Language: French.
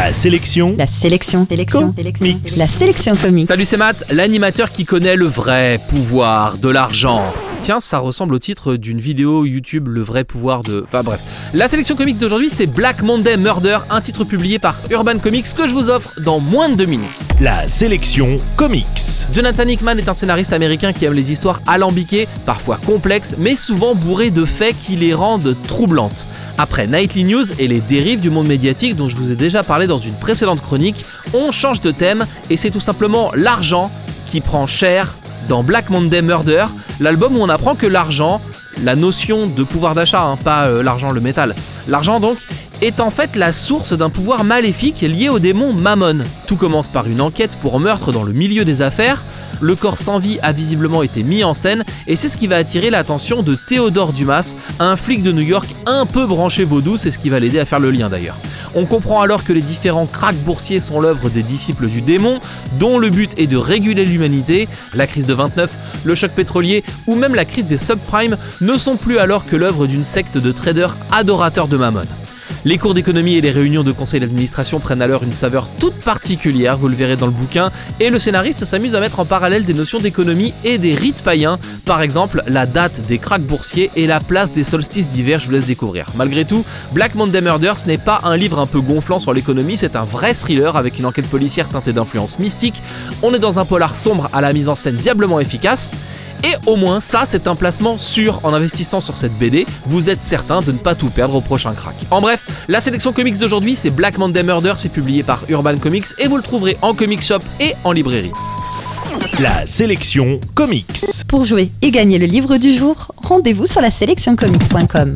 La sélection. La sélection. Sélection. Mix. La sélection comique. Salut c'est Matt, l'animateur qui connaît le vrai pouvoir de l'argent. Tiens, ça ressemble au titre d'une vidéo YouTube, le vrai pouvoir de... Enfin bref. La sélection comics d'aujourd'hui, c'est Black Monday Murder, un titre publié par Urban Comics que je vous offre dans moins de deux minutes. La sélection comics. Jonathan Hickman est un scénariste américain qui aime les histoires alambiquées, parfois complexes, mais souvent bourrées de faits qui les rendent troublantes. Après Nightly News et les dérives du monde médiatique dont je vous ai déjà parlé dans une précédente chronique, on change de thème et c'est tout simplement l'argent qui prend cher dans Black Monday Murder, l'album où on apprend que l'argent, la notion de pouvoir d'achat, hein, pas euh, l'argent, le métal, l'argent donc, est en fait la source d'un pouvoir maléfique lié au démon Mammon. Tout commence par une enquête pour meurtre dans le milieu des affaires. Le corps sans vie a visiblement été mis en scène et c'est ce qui va attirer l'attention de Théodore Dumas, un flic de New York un peu branché vaudou, c'est ce qui va l'aider à faire le lien d'ailleurs. On comprend alors que les différents cracks boursiers sont l'œuvre des disciples du démon, dont le but est de réguler l'humanité. La crise de 29, le choc pétrolier ou même la crise des subprimes ne sont plus alors que l'œuvre d'une secte de traders adorateurs de Mammon. Les cours d'économie et les réunions de conseil d'administration prennent alors une saveur toute particulière, vous le verrez dans le bouquin, et le scénariste s'amuse à mettre en parallèle des notions d'économie et des rites païens, par exemple la date des cracks boursiers et la place des solstices d'hiver, je vous laisse découvrir. Malgré tout, Black Monday Murder ce n'est pas un livre un peu gonflant sur l'économie, c'est un vrai thriller avec une enquête policière teintée d'influence mystique. On est dans un polar sombre à la mise en scène diablement efficace. Et au moins, ça, c'est un placement sûr. En investissant sur cette BD, vous êtes certain de ne pas tout perdre au prochain crack. En bref, la sélection comics d'aujourd'hui, c'est Black Monday Murder, c'est publié par Urban Comics et vous le trouverez en comic shop et en librairie. La sélection comics. Pour jouer et gagner le livre du jour, rendez-vous sur la sélectioncomics.com.